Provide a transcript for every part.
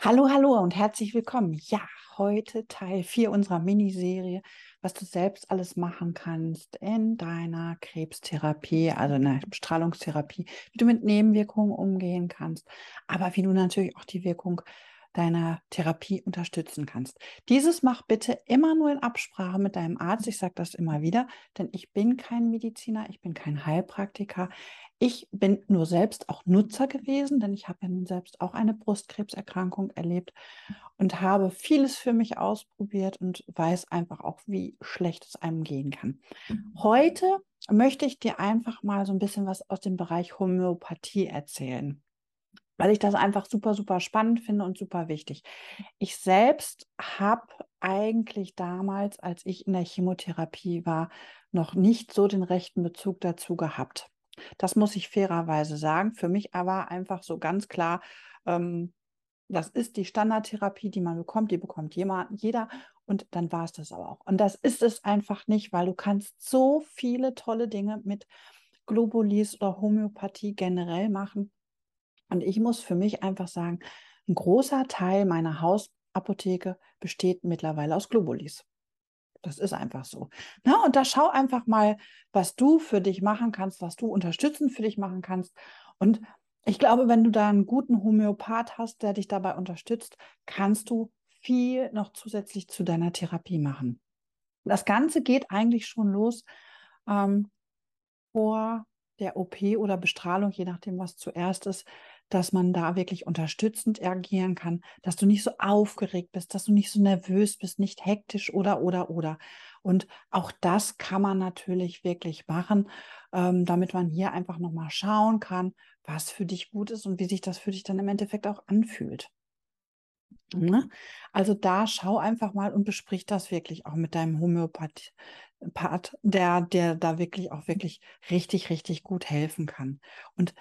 Hallo, hallo und herzlich willkommen. Ja, heute Teil 4 unserer Miniserie, was du selbst alles machen kannst in deiner Krebstherapie, also in der Strahlungstherapie, wie du mit Nebenwirkungen umgehen kannst, aber wie du natürlich auch die Wirkung deiner Therapie unterstützen kannst. Dieses mach bitte immer nur in Absprache mit deinem Arzt. Ich sage das immer wieder, denn ich bin kein Mediziner, ich bin kein Heilpraktiker. Ich bin nur selbst auch Nutzer gewesen, denn ich habe ja nun selbst auch eine Brustkrebserkrankung erlebt und habe vieles für mich ausprobiert und weiß einfach auch, wie schlecht es einem gehen kann. Heute möchte ich dir einfach mal so ein bisschen was aus dem Bereich Homöopathie erzählen, weil ich das einfach super, super spannend finde und super wichtig. Ich selbst habe eigentlich damals, als ich in der Chemotherapie war, noch nicht so den rechten Bezug dazu gehabt. Das muss ich fairerweise sagen. Für mich war einfach so ganz klar, ähm, das ist die Standardtherapie, die man bekommt, die bekommt jemand, jeder und dann war es das aber auch. Und das ist es einfach nicht, weil du kannst so viele tolle Dinge mit Globulis oder Homöopathie generell machen. Und ich muss für mich einfach sagen, ein großer Teil meiner Hausapotheke besteht mittlerweile aus Globulis. Das ist einfach so. Na, und da schau einfach mal, was du für dich machen kannst, was du unterstützend für dich machen kannst. Und ich glaube, wenn du da einen guten Homöopath hast, der dich dabei unterstützt, kannst du viel noch zusätzlich zu deiner Therapie machen. Das Ganze geht eigentlich schon los ähm, vor der OP oder Bestrahlung, je nachdem, was zuerst ist, dass man da wirklich unterstützend agieren kann, dass du nicht so aufgeregt bist, dass du nicht so nervös bist, nicht hektisch oder, oder, oder. Und auch das kann man natürlich wirklich machen, ähm, damit man hier einfach nochmal schauen kann, was für dich gut ist und wie sich das für dich dann im Endeffekt auch anfühlt. Ne? Also da schau einfach mal und besprich das wirklich auch mit deinem Homöopath, der, der da wirklich auch wirklich richtig, richtig gut helfen kann. Und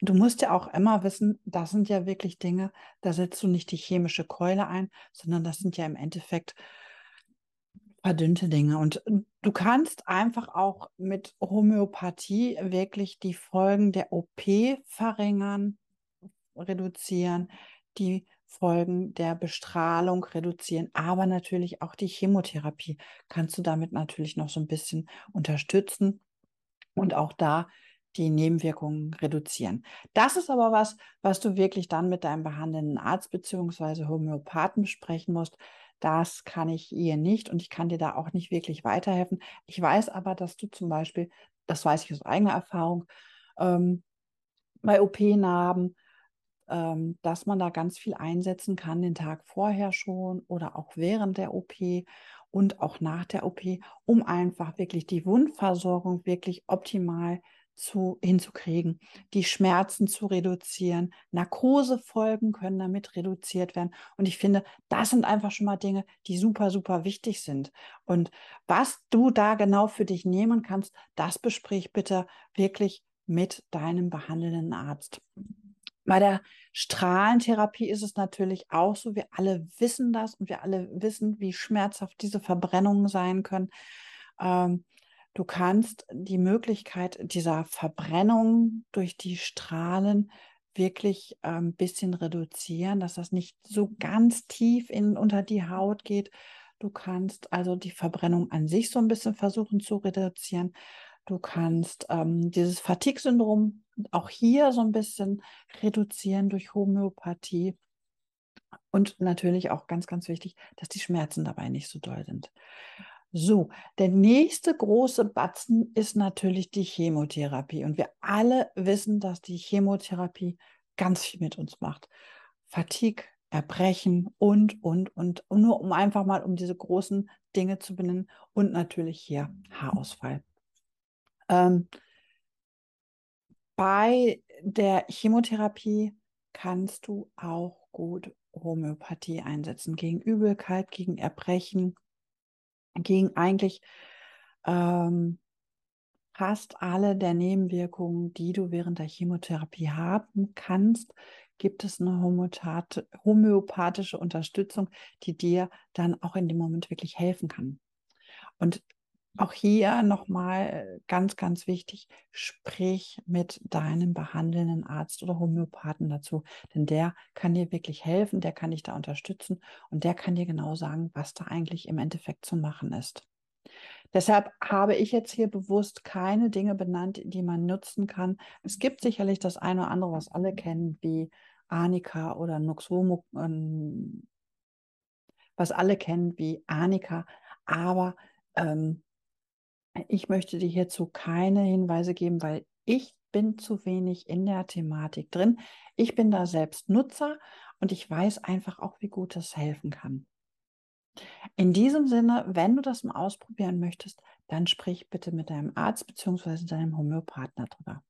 du musst ja auch immer wissen, das sind ja wirklich Dinge, da setzt du nicht die chemische Keule ein, sondern das sind ja im Endeffekt verdünnte Dinge. Und du kannst einfach auch mit Homöopathie wirklich die Folgen der OP verringern, reduzieren, die Folgen der Bestrahlung reduzieren, aber natürlich auch die Chemotherapie kannst du damit natürlich noch so ein bisschen unterstützen und auch da die Nebenwirkungen reduzieren. Das ist aber was, was du wirklich dann mit deinem behandelnden Arzt beziehungsweise Homöopathen besprechen musst. Das kann ich hier nicht und ich kann dir da auch nicht wirklich weiterhelfen. Ich weiß aber, dass du zum Beispiel, das weiß ich aus eigener Erfahrung, ähm, bei OP-Narben ähm, dass man da ganz viel einsetzen kann, den Tag vorher schon oder auch während der OP und auch nach der OP, um einfach wirklich die Wundversorgung wirklich optimal zu, hinzukriegen, die Schmerzen zu reduzieren. Narkosefolgen können damit reduziert werden. Und ich finde, das sind einfach schon mal Dinge, die super, super wichtig sind. Und was du da genau für dich nehmen kannst, das besprich bitte wirklich mit deinem behandelnden Arzt. Bei der Strahlentherapie ist es natürlich auch so, wir alle wissen das und wir alle wissen, wie schmerzhaft diese Verbrennungen sein können. Ähm, du kannst die Möglichkeit dieser Verbrennung durch die Strahlen wirklich ein ähm, bisschen reduzieren, dass das nicht so ganz tief in, unter die Haut geht. Du kannst also die Verbrennung an sich so ein bisschen versuchen zu reduzieren. Du kannst ähm, dieses Fatigue-Syndrom auch hier so ein bisschen reduzieren durch Homöopathie. Und natürlich auch ganz, ganz wichtig, dass die Schmerzen dabei nicht so doll sind. So, der nächste große Batzen ist natürlich die Chemotherapie. Und wir alle wissen, dass die Chemotherapie ganz viel mit uns macht. Fatigue, Erbrechen und, und, und. Und nur um einfach mal um diese großen Dinge zu benennen. Und natürlich hier Haarausfall. Ähm, bei der Chemotherapie kannst du auch gut Homöopathie einsetzen gegen Übelkeit, gegen Erbrechen, gegen eigentlich ähm, fast alle der Nebenwirkungen, die du während der Chemotherapie haben kannst, gibt es eine homöopathische Unterstützung, die dir dann auch in dem Moment wirklich helfen kann. Und Auch hier nochmal ganz, ganz wichtig, sprich mit deinem behandelnden Arzt oder Homöopathen dazu, denn der kann dir wirklich helfen, der kann dich da unterstützen und der kann dir genau sagen, was da eigentlich im Endeffekt zu machen ist. Deshalb habe ich jetzt hier bewusst keine Dinge benannt, die man nutzen kann. Es gibt sicherlich das eine oder andere, was alle kennen, wie Arnika oder Noxomo, ähm, was alle kennen wie Arnika, aber ähm, ich möchte dir hierzu keine Hinweise geben, weil ich bin zu wenig in der Thematik drin. Ich bin da selbst Nutzer und ich weiß einfach auch, wie gut das helfen kann. In diesem Sinne, wenn du das mal ausprobieren möchtest, dann sprich bitte mit deinem Arzt bzw. deinem Homöopathen darüber.